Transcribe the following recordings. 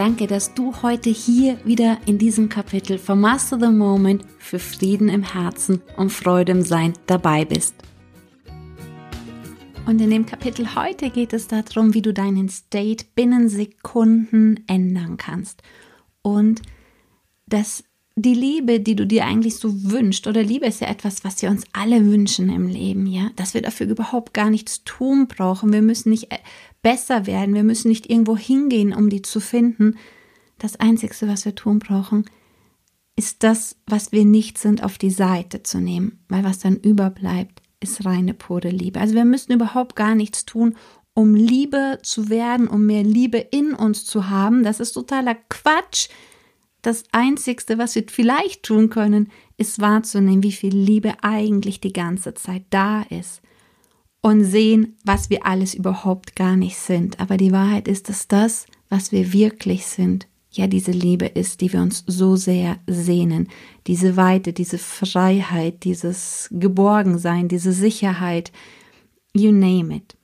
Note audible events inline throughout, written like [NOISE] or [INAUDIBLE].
Danke, dass du heute hier wieder in diesem Kapitel von Master the Moment für Frieden im Herzen und Freude im Sein dabei bist. Und in dem Kapitel heute geht es darum, wie du deinen State binnen Sekunden ändern kannst. Und dass die Liebe, die du dir eigentlich so wünschst, oder Liebe ist ja etwas, was wir uns alle wünschen im Leben, ja, dass wir dafür überhaupt gar nichts tun brauchen. Wir müssen nicht besser werden. Wir müssen nicht irgendwo hingehen, um die zu finden. Das Einzige, was wir tun brauchen, ist das, was wir nicht sind, auf die Seite zu nehmen, weil was dann überbleibt, ist reine pure Liebe. Also wir müssen überhaupt gar nichts tun, um Liebe zu werden, um mehr Liebe in uns zu haben. Das ist totaler Quatsch. Das Einzige, was wir vielleicht tun können, ist wahrzunehmen, wie viel Liebe eigentlich die ganze Zeit da ist und sehen, was wir alles überhaupt gar nicht sind. Aber die Wahrheit ist, dass das, was wir wirklich sind, ja diese Liebe ist, die wir uns so sehr sehnen. Diese Weite, diese Freiheit, dieses Geborgensein, diese Sicherheit, you name it.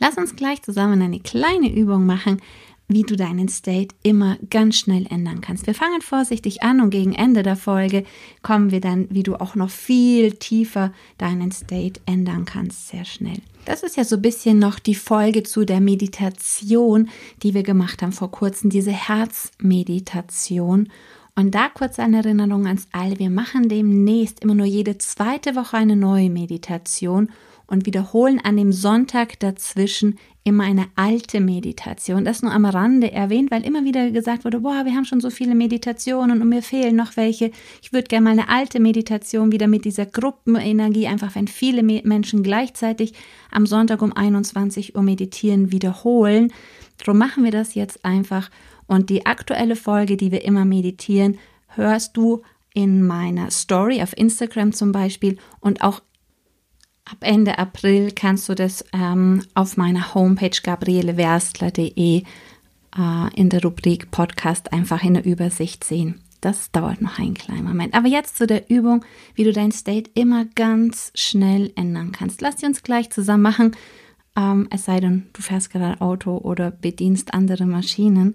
Lass uns gleich zusammen eine kleine Übung machen, wie du deinen State immer ganz schnell ändern kannst. Wir fangen vorsichtig an und gegen Ende der Folge kommen wir dann, wie du auch noch viel tiefer deinen State ändern kannst, sehr schnell. Das ist ja so ein bisschen noch die Folge zu der Meditation, die wir gemacht haben vor kurzem, diese Herzmeditation. Und da kurz eine Erinnerung ans All. Wir machen demnächst immer nur jede zweite Woche eine neue Meditation und wiederholen an dem Sonntag dazwischen immer eine alte Meditation. Das nur am Rande erwähnt, weil immer wieder gesagt wurde, boah, wir haben schon so viele Meditationen und mir fehlen noch welche. Ich würde gerne mal eine alte Meditation wieder mit dieser Gruppenenergie, einfach wenn viele Menschen gleichzeitig am Sonntag um 21 Uhr meditieren, wiederholen. Darum machen wir das jetzt einfach. Und die aktuelle Folge, die wir immer meditieren, hörst du in meiner Story auf Instagram zum Beispiel und auch Ab Ende April kannst du das ähm, auf meiner Homepage gabrielewerstler.de äh, in der Rubrik Podcast einfach in der Übersicht sehen. Das dauert noch einen kleinen Moment. Aber jetzt zu der Übung, wie du dein State immer ganz schnell ändern kannst. Lass sie uns gleich zusammen machen. Ähm, es sei denn, du fährst gerade Auto oder bedienst andere Maschinen.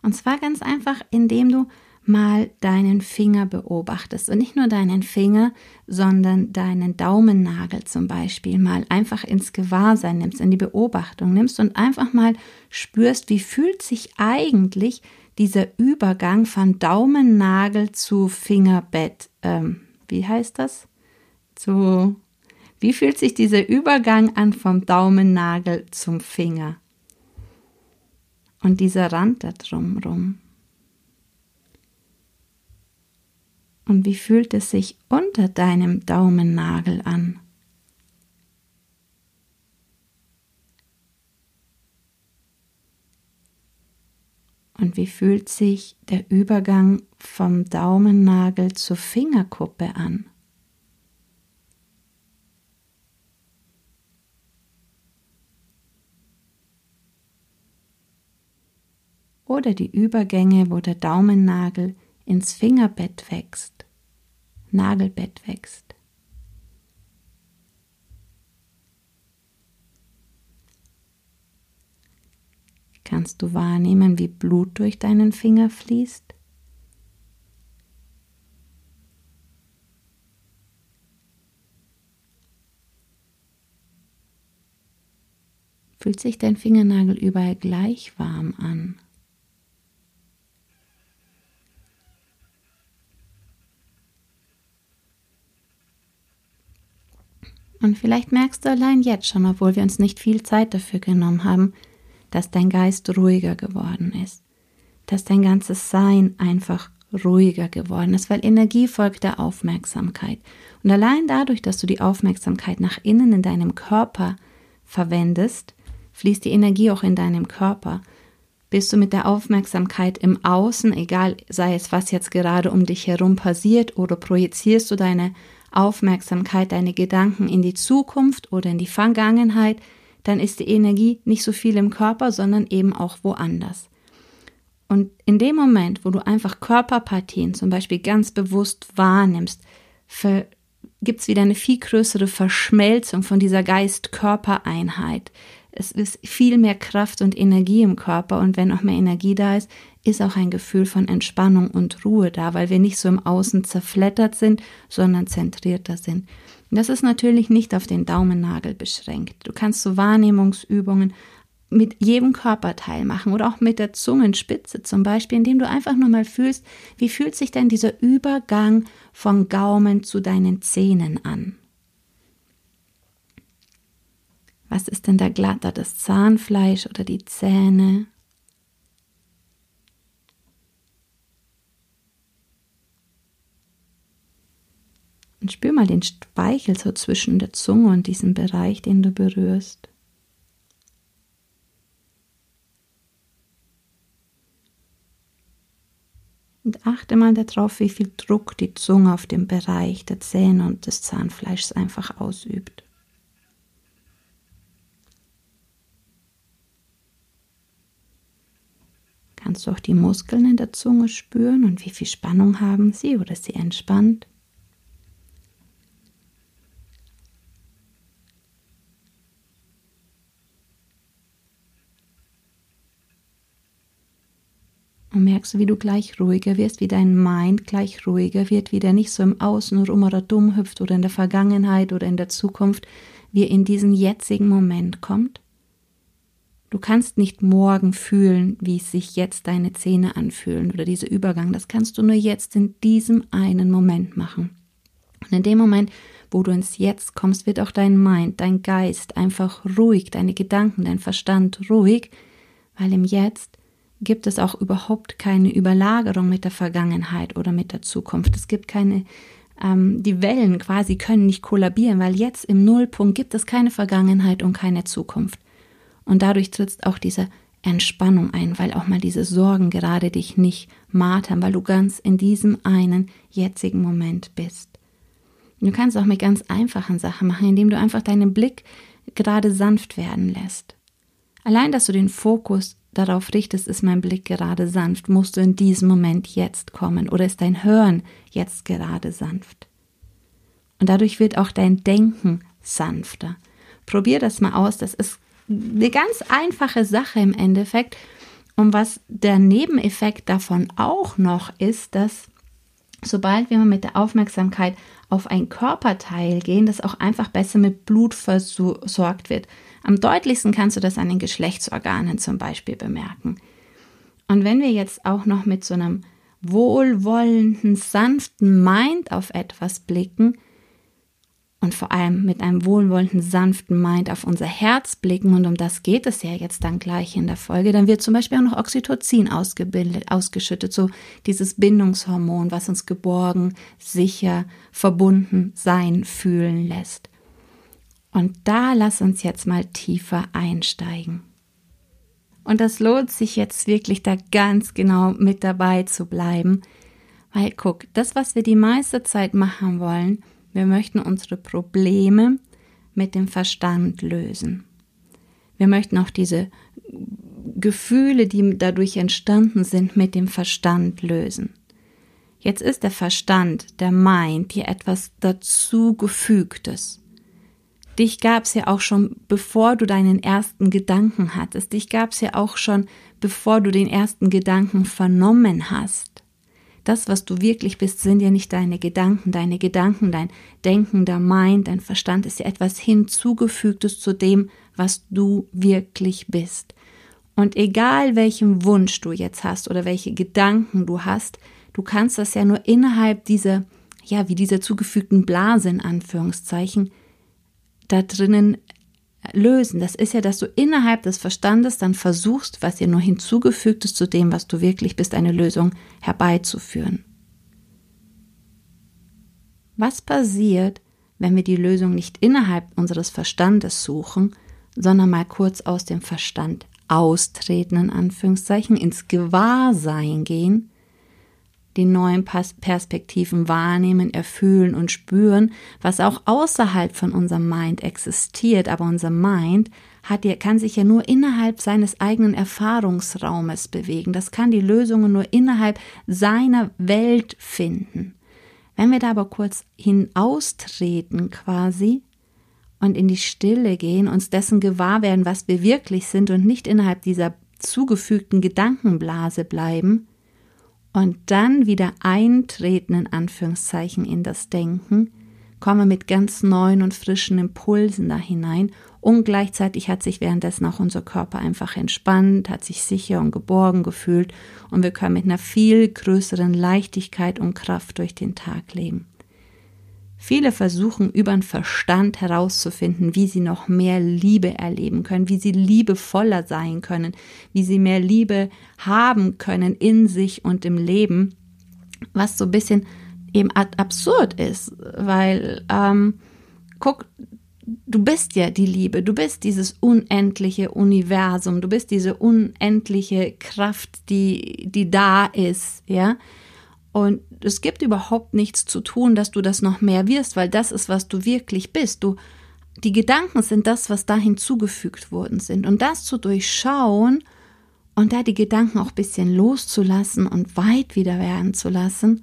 Und zwar ganz einfach, indem du mal deinen Finger beobachtest und nicht nur deinen Finger, sondern deinen Daumennagel zum Beispiel mal einfach ins Gewahrsein nimmst, in die Beobachtung nimmst und einfach mal spürst, wie fühlt sich eigentlich dieser Übergang von Daumennagel zu Fingerbett, ähm, wie heißt das? Zu, wie fühlt sich dieser Übergang an vom Daumennagel zum Finger? Und dieser Rand da drumrum. Und wie fühlt es sich unter deinem Daumennagel an? Und wie fühlt sich der Übergang vom Daumennagel zur Fingerkuppe an? Oder die Übergänge, wo der Daumennagel ins Fingerbett wächst, Nagelbett wächst. Kannst du wahrnehmen, wie Blut durch deinen Finger fließt? Fühlt sich dein Fingernagel überall gleich warm an? Und vielleicht merkst du allein jetzt schon, obwohl wir uns nicht viel Zeit dafür genommen haben, dass dein Geist ruhiger geworden ist, dass dein ganzes Sein einfach ruhiger geworden ist, weil Energie folgt der Aufmerksamkeit. Und allein dadurch, dass du die Aufmerksamkeit nach innen in deinem Körper verwendest, fließt die Energie auch in deinem Körper Bist du mit der Aufmerksamkeit im Außen, egal sei es was jetzt gerade um dich herum passiert, oder projizierst du deine Aufmerksamkeit, deine Gedanken in die Zukunft oder in die Vergangenheit, dann ist die Energie nicht so viel im Körper, sondern eben auch woanders. Und in dem Moment, wo du einfach Körperpartien zum Beispiel ganz bewusst wahrnimmst, gibt es wieder eine viel größere Verschmelzung von dieser Geist-Körper-Einheit. Es ist viel mehr Kraft und Energie im Körper und wenn auch mehr Energie da ist, ist auch ein Gefühl von Entspannung und Ruhe da, weil wir nicht so im Außen zerflettert sind, sondern zentrierter sind. Das ist natürlich nicht auf den Daumennagel beschränkt. Du kannst so Wahrnehmungsübungen mit jedem Körperteil machen oder auch mit der Zungenspitze zum Beispiel, indem du einfach nur mal fühlst, wie fühlt sich denn dieser Übergang von Gaumen zu deinen Zähnen an. Was ist denn da glatter, das Zahnfleisch oder die Zähne? Und spür mal den Speichel so zwischen der Zunge und diesem Bereich, den du berührst. Und achte mal darauf, wie viel Druck die Zunge auf dem Bereich der Zähne und des Zahnfleischs einfach ausübt. Kannst du auch die Muskeln in der Zunge spüren und wie viel Spannung haben sie oder sie entspannt? Und merkst du, wie du gleich ruhiger wirst, wie dein Mind gleich ruhiger wird, wie der nicht so im Außen rum oder dumm hüpft oder in der Vergangenheit oder in der Zukunft, wie er in diesen jetzigen Moment kommt? Du kannst nicht morgen fühlen, wie sich jetzt deine Zähne anfühlen oder dieser Übergang. Das kannst du nur jetzt in diesem einen Moment machen. Und in dem Moment, wo du ins Jetzt kommst, wird auch dein Mind, dein Geist einfach ruhig, deine Gedanken, dein Verstand ruhig, weil im Jetzt gibt es auch überhaupt keine Überlagerung mit der Vergangenheit oder mit der Zukunft. Es gibt keine, ähm, die Wellen quasi können nicht kollabieren, weil jetzt im Nullpunkt gibt es keine Vergangenheit und keine Zukunft. Und dadurch tritt auch diese Entspannung ein, weil auch mal diese Sorgen gerade dich nicht martern, weil du ganz in diesem einen jetzigen Moment bist. Du kannst auch mit ganz einfachen Sachen machen, indem du einfach deinen Blick gerade sanft werden lässt. Allein, dass du den Fokus darauf richtest, ist mein Blick gerade sanft, musst du in diesem Moment jetzt kommen oder ist dein Hören jetzt gerade sanft. Und dadurch wird auch dein Denken sanfter. Probier das mal aus, das ist eine ganz einfache Sache im Endeffekt. Und was der Nebeneffekt davon auch noch ist, dass sobald wir mit der Aufmerksamkeit auf ein Körperteil gehen, das auch einfach besser mit Blut versorgt wird. Am deutlichsten kannst du das an den Geschlechtsorganen zum Beispiel bemerken. Und wenn wir jetzt auch noch mit so einem wohlwollenden, sanften Mind auf etwas blicken, und vor allem mit einem wohlwollenden, sanften Mind auf unser Herz blicken, und um das geht es ja jetzt dann gleich in der Folge, dann wird zum Beispiel auch noch Oxytocin ausgebildet, ausgeschüttet, so dieses Bindungshormon, was uns geborgen, sicher, verbunden sein, fühlen lässt. Und da lass uns jetzt mal tiefer einsteigen. Und das lohnt sich jetzt wirklich da ganz genau mit dabei zu bleiben, weil guck, das, was wir die meiste Zeit machen wollen, wir möchten unsere Probleme mit dem Verstand lösen. Wir möchten auch diese Gefühle, die dadurch entstanden sind, mit dem Verstand lösen. Jetzt ist der Verstand, der meint dir etwas dazugefügtes. Dich gab's ja auch schon, bevor du deinen ersten Gedanken hattest. Dich gab's ja auch schon, bevor du den ersten Gedanken vernommen hast. Das, was du wirklich bist, sind ja nicht deine Gedanken. Deine Gedanken, dein Denken, dein Mind, dein Verstand ist ja etwas hinzugefügtes zu dem, was du wirklich bist. Und egal welchen Wunsch du jetzt hast oder welche Gedanken du hast, du kannst das ja nur innerhalb dieser, ja, wie dieser zugefügten Blase in Anführungszeichen, da drinnen lösen. Das ist ja, dass du innerhalb des Verstandes dann versuchst, was dir nur hinzugefügt ist zu dem, was du wirklich bist, eine Lösung herbeizuführen. Was passiert, wenn wir die Lösung nicht innerhalb unseres Verstandes suchen, sondern mal kurz aus dem Verstand austreten, in Anführungszeichen, ins Gewahrsein gehen, die neuen Perspektiven wahrnehmen, erfühlen und spüren, was auch außerhalb von unserem Mind existiert, aber unser Mind hat, kann sich ja nur innerhalb seines eigenen Erfahrungsraumes bewegen. Das kann die Lösungen nur innerhalb seiner Welt finden. Wenn wir da aber kurz hinaustreten quasi und in die Stille gehen, uns dessen gewahr werden, was wir wirklich sind und nicht innerhalb dieser zugefügten Gedankenblase bleiben und dann wieder eintreten in Anführungszeichen in das Denken, kommen wir mit ganz neuen und frischen Impulsen da hinein und gleichzeitig hat sich währenddessen auch unser Körper einfach entspannt, hat sich sicher und geborgen gefühlt und wir können mit einer viel größeren Leichtigkeit und Kraft durch den Tag leben. Viele versuchen über den Verstand herauszufinden, wie sie noch mehr Liebe erleben können, wie sie liebevoller sein können, wie sie mehr Liebe haben können in sich und im Leben, was so ein bisschen eben absurd ist, weil ähm, guck, du bist ja die Liebe, du bist dieses unendliche Universum, du bist diese unendliche Kraft, die, die da ist, ja. Und es gibt überhaupt nichts zu tun, dass du das noch mehr wirst, weil das ist, was du wirklich bist. Du, die Gedanken sind das, was da hinzugefügt worden sind. Und das zu durchschauen und da die Gedanken auch ein bisschen loszulassen und weit wieder werden zu lassen,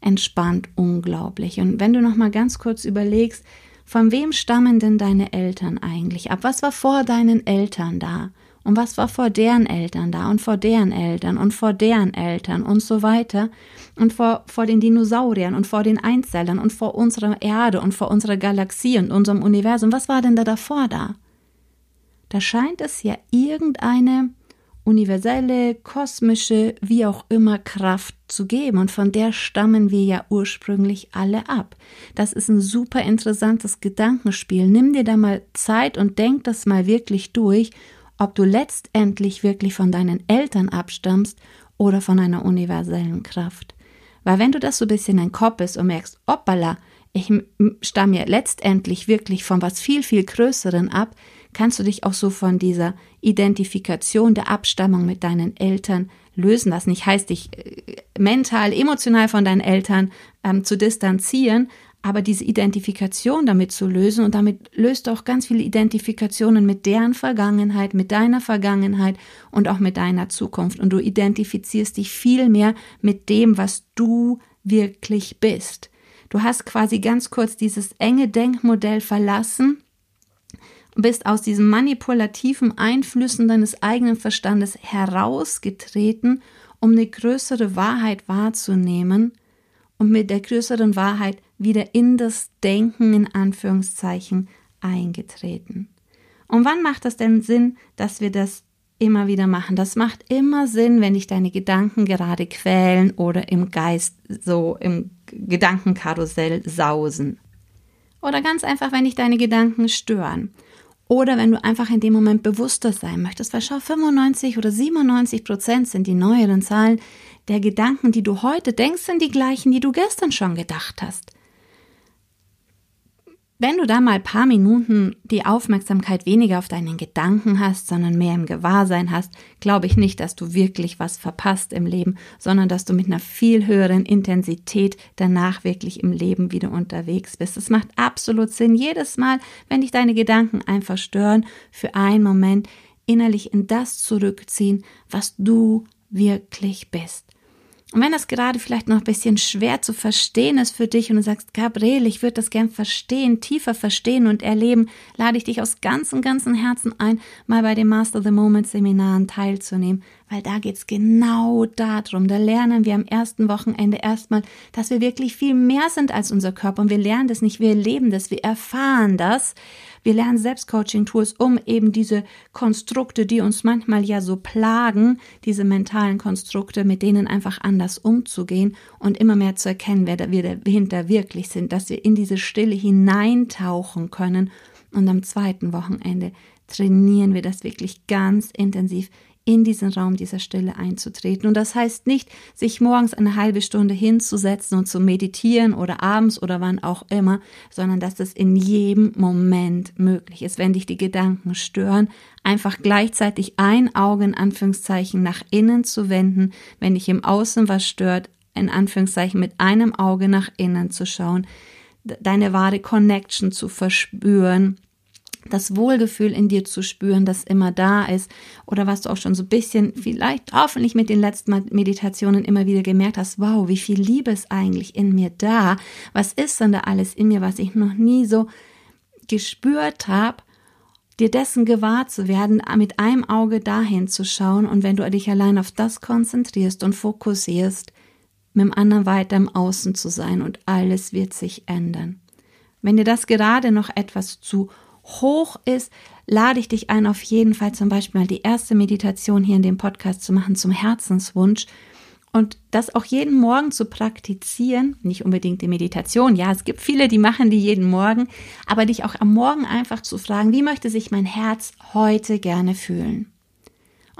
entspannt unglaublich. Und wenn du noch mal ganz kurz überlegst, von wem stammen denn deine Eltern eigentlich ab? Was war vor deinen Eltern da? Und was war vor deren Eltern da und vor deren Eltern und vor deren Eltern und so weiter? Und vor, vor den Dinosauriern und vor den Einzellern und vor unserer Erde und vor unserer Galaxie und unserem Universum. Was war denn da davor da? Da scheint es ja irgendeine universelle, kosmische, wie auch immer Kraft zu geben. Und von der stammen wir ja ursprünglich alle ab. Das ist ein super interessantes Gedankenspiel. Nimm dir da mal Zeit und denk das mal wirklich durch, ob du letztendlich wirklich von deinen Eltern abstammst oder von einer universellen Kraft. Weil wenn du das so ein bisschen in den Kopf bist und merkst, hoppala, ich stamme ja letztendlich wirklich von was viel, viel Größeren ab, kannst du dich auch so von dieser Identifikation der Abstammung mit deinen Eltern lösen lassen. Ich heißt, dich äh, mental, emotional von deinen Eltern ähm, zu distanzieren, aber diese Identifikation damit zu lösen und damit löst du auch ganz viele Identifikationen mit deren Vergangenheit, mit deiner Vergangenheit und auch mit deiner Zukunft. Und du identifizierst dich viel mehr mit dem, was du wirklich bist. Du hast quasi ganz kurz dieses enge Denkmodell verlassen bist aus diesen manipulativen Einflüssen deines eigenen Verstandes herausgetreten, um eine größere Wahrheit wahrzunehmen und mit der größeren Wahrheit wieder in das Denken in Anführungszeichen eingetreten. Und wann macht das denn Sinn, dass wir das immer wieder machen? Das macht immer Sinn, wenn dich deine Gedanken gerade quälen oder im Geist so im Gedankenkarussell sausen. Oder ganz einfach, wenn dich deine Gedanken stören. Oder wenn du einfach in dem Moment bewusster sein möchtest, weil schau, 95 oder 97 Prozent sind die neueren Zahlen der Gedanken, die du heute denkst, sind die gleichen, die du gestern schon gedacht hast. Wenn du da mal ein paar Minuten die Aufmerksamkeit weniger auf deinen Gedanken hast, sondern mehr im Gewahrsein hast, glaube ich nicht, dass du wirklich was verpasst im Leben, sondern dass du mit einer viel höheren Intensität danach wirklich im Leben wieder unterwegs bist. Es macht absolut Sinn, jedes Mal, wenn dich deine Gedanken einfach stören, für einen Moment innerlich in das zurückziehen, was du wirklich bist. Und wenn das gerade vielleicht noch ein bisschen schwer zu verstehen ist für dich und du sagst, Gabriel, ich würde das gern verstehen, tiefer verstehen und erleben, lade ich dich aus ganzem, ganzem Herzen ein, mal bei den Master the Moment Seminaren teilzunehmen, weil da geht's genau darum. Da lernen wir am ersten Wochenende erstmal, dass wir wirklich viel mehr sind als unser Körper. Und wir lernen das nicht, wir erleben das, wir erfahren das, wir lernen Selbstcoaching-Tools, um eben diese Konstrukte, die uns manchmal ja so plagen, diese mentalen Konstrukte, mit denen einfach anders umzugehen und immer mehr zu erkennen, wer wir dahinter wirklich sind, dass wir in diese Stille hineintauchen können. Und am zweiten Wochenende trainieren wir das wirklich ganz intensiv in diesen Raum dieser Stille einzutreten. Und das heißt nicht, sich morgens eine halbe Stunde hinzusetzen und zu meditieren oder abends oder wann auch immer, sondern dass es in jedem Moment möglich ist, wenn dich die Gedanken stören, einfach gleichzeitig ein Auge in Anführungszeichen nach innen zu wenden, wenn dich im Außen was stört, in Anführungszeichen mit einem Auge nach innen zu schauen, deine wahre Connection zu verspüren das Wohlgefühl in dir zu spüren, das immer da ist oder was du auch schon so ein bisschen vielleicht hoffentlich mit den letzten Meditationen immer wieder gemerkt hast, wow, wie viel Liebe ist eigentlich in mir da? Was ist denn da alles in mir, was ich noch nie so gespürt habe? Dir dessen gewahr zu werden, mit einem Auge dahin zu schauen und wenn du dich allein auf das konzentrierst und fokussierst, mit dem anderen weiter im Außen zu sein und alles wird sich ändern. Wenn dir das gerade noch etwas zu hoch ist, lade ich dich ein, auf jeden Fall zum Beispiel mal die erste Meditation hier in dem Podcast zu machen zum Herzenswunsch und das auch jeden Morgen zu praktizieren, nicht unbedingt die Meditation, ja, es gibt viele, die machen die jeden Morgen, aber dich auch am Morgen einfach zu fragen, wie möchte sich mein Herz heute gerne fühlen?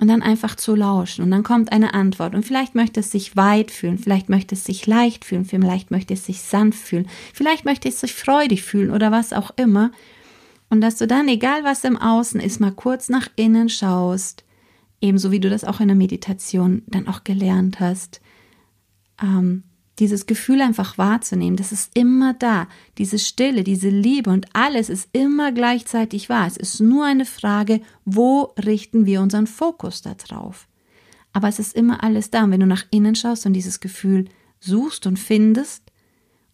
Und dann einfach zu lauschen. Und dann kommt eine Antwort. Und vielleicht möchte es sich weit fühlen, vielleicht möchte es sich leicht fühlen, vielleicht möchte es sich sanft fühlen, vielleicht möchte es sich freudig fühlen oder was auch immer und dass du dann, egal was im Außen ist, mal kurz nach innen schaust, ebenso wie du das auch in der Meditation dann auch gelernt hast, ähm, dieses Gefühl einfach wahrzunehmen, das ist immer da, diese Stille, diese Liebe und alles ist immer gleichzeitig wahr. Es ist nur eine Frage, wo richten wir unseren Fokus da drauf. Aber es ist immer alles da. Und wenn du nach innen schaust und dieses Gefühl suchst und findest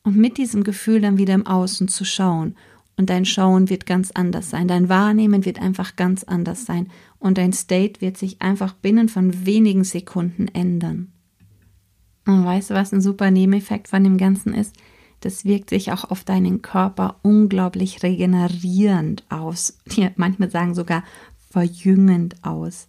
und mit diesem Gefühl dann wieder im Außen zu schauen und dein Schauen wird ganz anders sein. Dein Wahrnehmen wird einfach ganz anders sein. Und dein State wird sich einfach binnen von wenigen Sekunden ändern. Und weißt du, was ein super Nebeneffekt von dem Ganzen ist? Das wirkt sich auch auf deinen Körper unglaublich regenerierend aus. [LAUGHS] Ja, manchmal sagen sogar verjüngend aus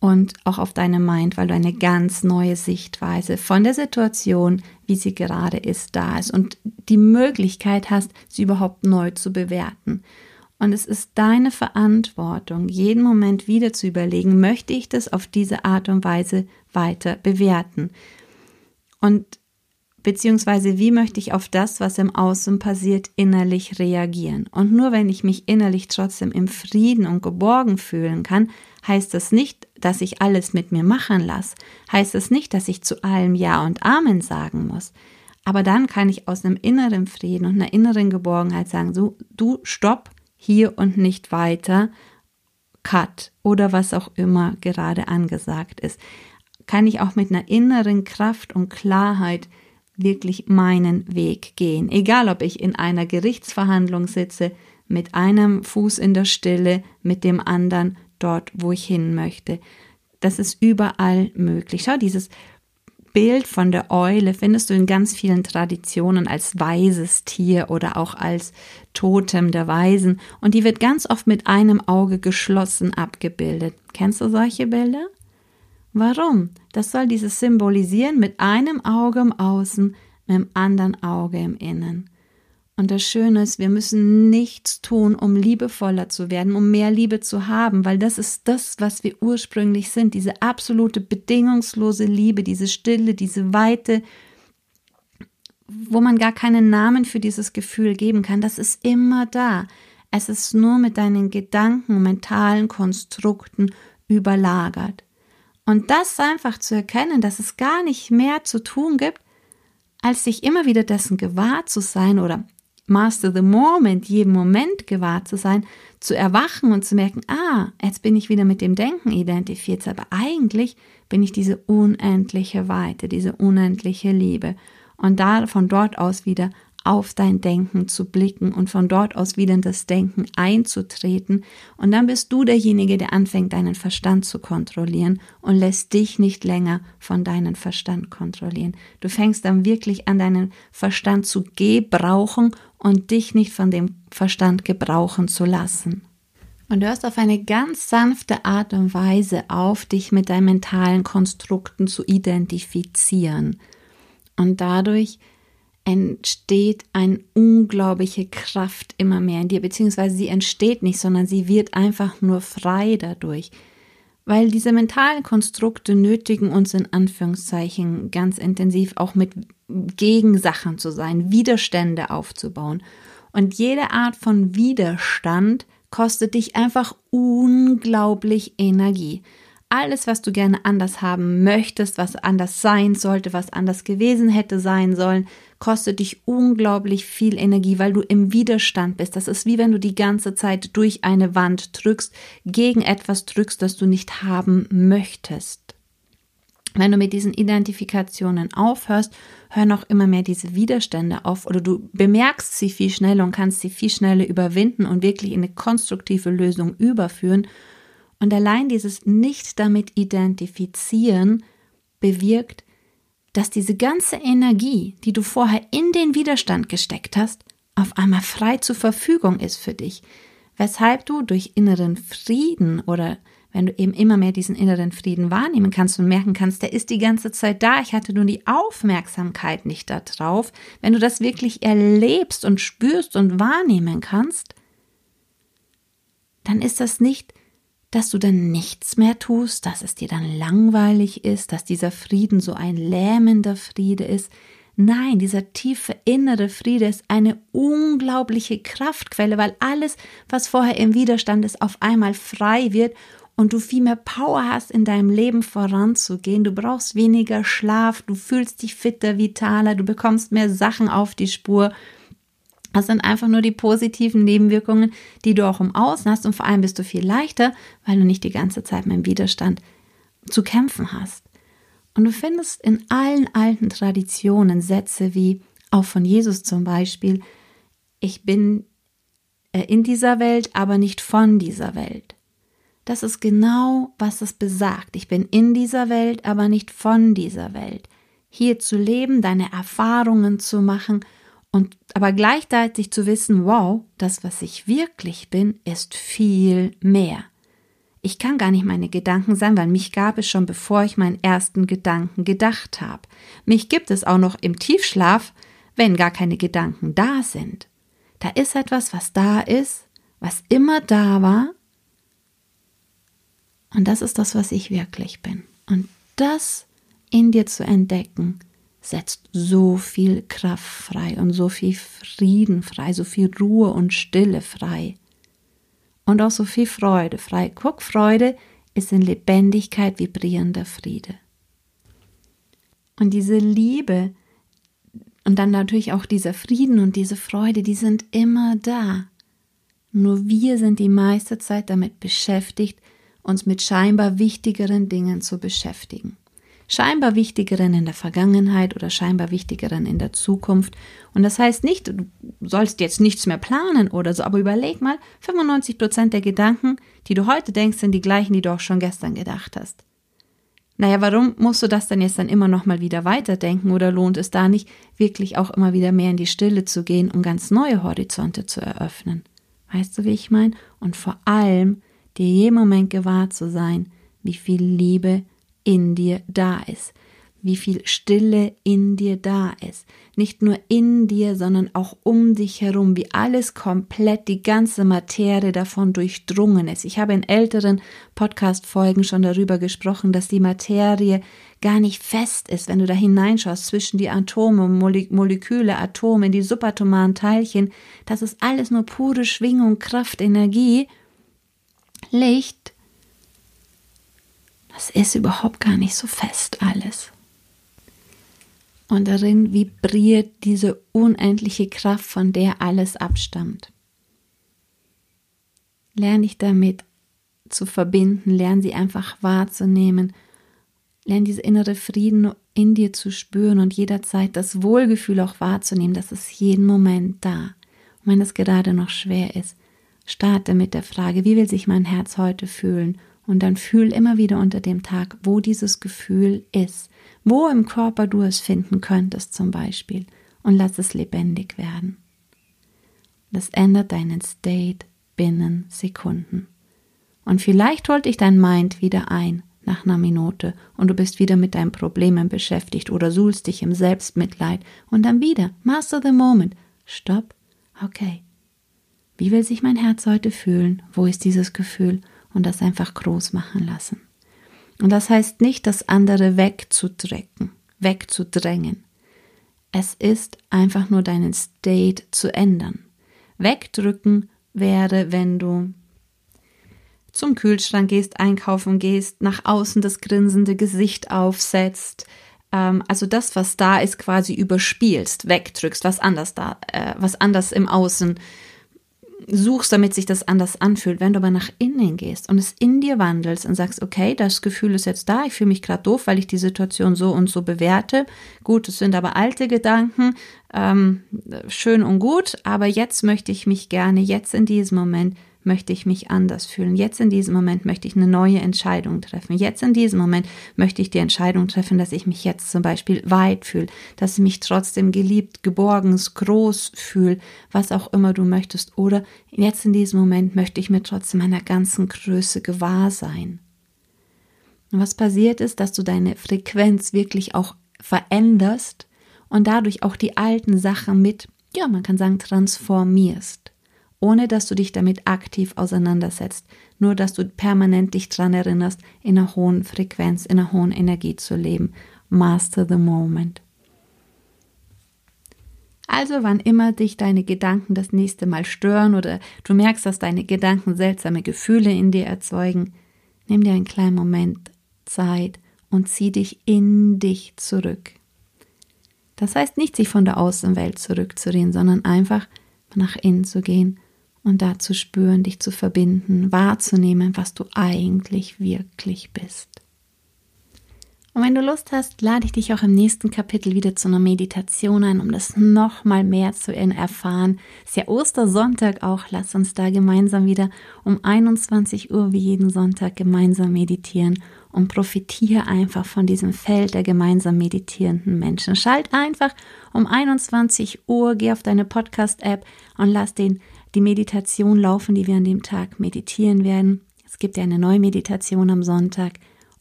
und auch auf deine Mind, weil du eine ganz neue Sichtweise von der Situation, wie sie gerade ist, da ist und die Möglichkeit hast, sie überhaupt neu zu bewerten. Und es ist deine Verantwortung, jeden Moment wieder zu überlegen, möchte ich das auf diese Art und Weise weiter bewerten? Und beziehungsweise wie möchte ich auf das, was im Außen passiert, innerlich reagieren. Und nur wenn ich mich innerlich trotzdem im Frieden und geborgen fühlen kann, heißt das nicht, dass ich alles mit mir machen lasse, heißt das nicht, dass ich zu allem Ja und Amen sagen muss. Aber dann kann ich aus einem inneren Frieden und einer inneren Geborgenheit sagen, so, du stopp, hier und nicht weiter, cut oder was auch immer gerade angesagt ist. Kann ich auch mit einer inneren Kraft und Klarheit wirklich meinen Weg gehen. Egal, ob ich in einer Gerichtsverhandlung sitze, mit einem Fuß in der Stille, mit dem anderen dort, wo ich hin möchte. Das ist überall möglich. Schau, dieses Bild von der Eule findest du in ganz vielen Traditionen als weises Tier oder auch als Totem der Weisen und die wird ganz oft mit einem Auge geschlossen abgebildet. Kennst du solche Bilder? Warum? Das soll dieses symbolisieren mit einem Auge im Außen, mit dem anderen Auge im Innen. Und das Schöne ist, wir müssen nichts tun, um liebevoller zu werden, um mehr Liebe zu haben, weil das ist das, was wir ursprünglich sind, diese absolute bedingungslose Liebe, diese Stille, diese Weite, wo man gar keinen Namen für dieses Gefühl geben kann, das ist immer da. Es ist nur mit deinen Gedanken, mentalen Konstrukten überlagert. Und das einfach zu erkennen, dass es gar nicht mehr zu tun gibt, als sich immer wieder dessen gewahr zu sein oder Master the Moment, jeden Moment gewahr zu sein, zu erwachen und zu merken, ah, jetzt bin ich wieder mit dem Denken identifiziert, aber eigentlich bin ich diese unendliche Weite, diese unendliche Liebe. Und da von dort aus wieder auf dein Denken zu blicken und von dort aus wieder in das Denken einzutreten. Und dann bist du derjenige, der anfängt, deinen Verstand zu kontrollieren und lässt dich nicht länger von deinem Verstand kontrollieren. Du fängst dann wirklich an, deinen Verstand zu gebrauchen und dich nicht von dem Verstand gebrauchen zu lassen. Und du hörst auf eine ganz sanfte Art und Weise auf, dich mit deinen mentalen Konstrukten zu identifizieren. Und dadurch entsteht eine unglaubliche Kraft immer mehr in dir, beziehungsweise sie entsteht nicht, sondern sie wird einfach nur frei dadurch. Weil diese mentalen Konstrukte nötigen uns in Anführungszeichen ganz intensiv auch mit Gegensachen zu sein, Widerstände aufzubauen. Und jede Art von Widerstand kostet dich einfach unglaublich Energie alles, was du gerne anders haben möchtest, was anders sein sollte, was anders gewesen hätte sein sollen, kostet dich unglaublich viel Energie, weil du im Widerstand bist. Das ist wie wenn du die ganze Zeit durch eine Wand drückst, gegen etwas drückst, das du nicht haben möchtest. Wenn du mit diesen Identifikationen aufhörst, hören auch immer mehr diese Widerstände auf oder du bemerkst sie viel schneller und kannst sie viel schneller überwinden und wirklich in eine konstruktive Lösung überführen und allein dieses Nicht damit identifizieren bewirkt, dass diese ganze Energie, die du vorher in den Widerstand gesteckt hast, auf einmal frei zur Verfügung ist für dich, weshalb du durch inneren Frieden oder wenn du eben immer mehr diesen inneren Frieden wahrnehmen kannst und merken kannst, der ist die ganze Zeit da, ich hatte nur die Aufmerksamkeit nicht darauf, wenn du das wirklich erlebst und spürst und wahrnehmen kannst, dann ist das nicht dass du dann nichts mehr tust, dass es dir dann langweilig ist, dass dieser Frieden so ein lähmender Friede ist. Nein, dieser tiefe innere Friede ist eine unglaubliche Kraftquelle, weil alles, was vorher im Widerstand ist, auf einmal frei wird und du viel mehr Power hast, in deinem Leben voranzugehen. Du brauchst weniger Schlaf, du fühlst dich fitter, vitaler, du bekommst mehr Sachen auf die Spur das sind einfach nur die positiven Nebenwirkungen, die du auch im Außen hast und vor allem bist du viel leichter, weil du nicht die ganze Zeit mit dem Widerstand zu kämpfen hast. Und du findest in allen alten Traditionen Sätze wie auch von Jesus zum Beispiel, ich bin äh, in dieser Welt, aber nicht von dieser Welt. Das ist genau, was es besagt. Ich bin in dieser Welt, aber nicht von dieser Welt. Hier zu leben, deine Erfahrungen zu machen – und aber gleichzeitig zu wissen, wow, das, was ich wirklich bin, ist viel mehr. Ich kann gar nicht meine Gedanken sein, weil mich gab es schon, bevor ich meinen ersten Gedanken gedacht habe. Mich gibt es auch noch im Tiefschlaf, wenn gar keine Gedanken da sind. Da ist etwas, was da ist, was immer da war. Und das ist das, was ich wirklich bin. Und das in dir zu entdecken, setzt so viel Kraft frei und so viel Frieden frei, so viel Ruhe und Stille frei. Und auch so viel Freude frei. Guck, Freude ist in Lebendigkeit vibrierender Friede. Und diese Liebe und dann natürlich auch dieser Frieden und diese Freude, die sind immer da. Nur wir sind die meiste Zeit damit beschäftigt, uns mit scheinbar wichtigeren Dingen zu beschäftigen scheinbar wichtigeren in der Vergangenheit oder scheinbar wichtigeren in der Zukunft. Und das heißt nicht, du sollst jetzt nichts mehr planen oder so, aber überleg mal, 95 Prozent der Gedanken, die du heute denkst, sind die gleichen, die du auch schon gestern gedacht hast. Naja, warum musst du das dann jetzt dann immer noch mal wieder weiterdenken oder lohnt es da nicht, wirklich auch immer wieder mehr in die Stille zu gehen, um ganz neue Horizonte zu eröffnen? Weißt du, wie ich meine? Und vor allem, dir jeden Moment gewahr zu sein, wie viel Liebe in dir da ist, wie viel Stille in dir da ist. Nicht nur in dir, sondern auch um dich herum, wie alles komplett, die ganze Materie davon durchdrungen ist. Ich habe in älteren Podcast-Folgen schon darüber gesprochen, dass die Materie gar nicht fest ist, wenn du da hineinschaust zwischen die Atome, Moleküle, Atome, die subatomaren Teilchen. Das ist alles nur pure Schwingung, Kraft, Energie. Licht das ist überhaupt gar nicht so fest alles. Und darin vibriert diese unendliche Kraft, von der alles abstammt. Lerne dich damit zu verbinden, lerne sie einfach wahrzunehmen, lerne diese innere Frieden in dir zu spüren und jederzeit das Wohlgefühl auch wahrzunehmen, das ist jeden Moment da. Und wenn es gerade noch schwer ist, starte mit der Frage, wie will sich mein Herz heute fühlen und dann fühl immer wieder unter dem Tag, wo dieses Gefühl ist, wo im Körper du es finden könntest zum Beispiel und lass es lebendig werden. Das ändert deinen State binnen Sekunden. Und vielleicht holt dich dein Mind wieder ein nach einer Minute und du bist wieder mit deinen Problemen beschäftigt oder suhlst dich im Selbstmitleid und dann wieder, master the moment, stopp, okay. Wie will sich mein Herz heute fühlen? Wo ist dieses Gefühl? Und das einfach groß machen lassen. Und das heißt nicht, das andere wegzudrecken, wegzudrängen. Es ist einfach nur deinen State zu ändern. Wegdrücken wäre, wenn du zum Kühlschrank gehst, einkaufen gehst, nach außen das grinsende Gesicht aufsetzt, ähm, also das, was da ist, quasi überspielst, wegdrückst, was anders da, äh, was anders im Außen suchst, damit sich das anders anfühlt. Wenn du aber nach innen gehst und es in dir wandelst und sagst, okay, das Gefühl ist jetzt da, ich fühle mich gerade doof, weil ich die Situation so und so bewerte. Gut, es sind aber alte Gedanken, ähm, schön und gut, aber jetzt möchte ich mich gerne, jetzt in diesem Moment möchte ich mich anders fühlen. Jetzt in diesem Moment möchte ich eine neue Entscheidung treffen. Jetzt in diesem Moment möchte ich die Entscheidung treffen, dass ich mich jetzt zum Beispiel weit fühle, dass ich mich trotzdem geliebt, geborgen, groß fühle, was auch immer du möchtest. Oder jetzt in diesem Moment möchte ich mir trotzdem meiner ganzen Größe gewahr sein. Und was passiert ist, dass du deine Frequenz wirklich auch veränderst und dadurch auch die alten Sachen mit, ja, man kann sagen, transformierst ohne dass du dich damit aktiv auseinandersetzt, nur dass du permanent dich daran erinnerst, in einer hohen Frequenz, in einer hohen Energie zu leben. Master the moment. Also wann immer dich deine Gedanken das nächste Mal stören oder du merkst, dass deine Gedanken seltsame Gefühle in dir erzeugen, nimm dir einen kleinen Moment Zeit und zieh dich in dich zurück. Das heißt nicht, sich von der Außenwelt zurückzureden, sondern einfach nach innen zu gehen und da zu spüren, dich zu verbinden, wahrzunehmen, was du eigentlich wirklich bist. Und wenn du Lust hast, lade ich dich auch im nächsten Kapitel wieder zu einer Meditation ein, um das nochmal mehr zu erfahren. Ist ja Ostersonntag auch. Lass uns da gemeinsam wieder um 21 Uhr wie jeden Sonntag gemeinsam meditieren und profitiere einfach von diesem Feld der gemeinsam meditierenden Menschen. Schalt einfach um 21 Uhr, geh auf deine Podcast-App und lass den die Meditation laufen, die wir an dem Tag meditieren werden. Es gibt ja eine neue Meditation am Sonntag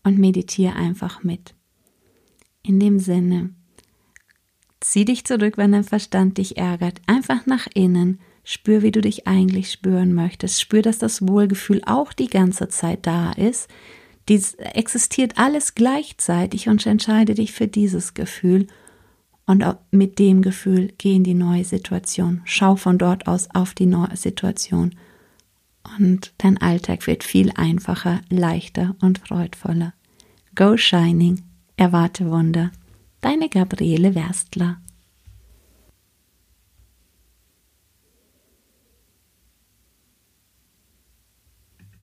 und meditiere einfach mit. In dem Sinne, zieh dich zurück, wenn dein Verstand dich ärgert. Einfach nach innen. Spür, wie du dich eigentlich spüren möchtest. Spür, dass das Wohlgefühl auch die ganze Zeit da ist. Dies existiert alles gleichzeitig und entscheide dich für dieses Gefühl und mit dem Gefühl geh in die neue Situation. Schau von dort aus auf die neue Situation. Und dein Alltag wird viel einfacher, leichter und freudvoller. Go Shining, erwarte Wunder. Deine Gabriele Werstler.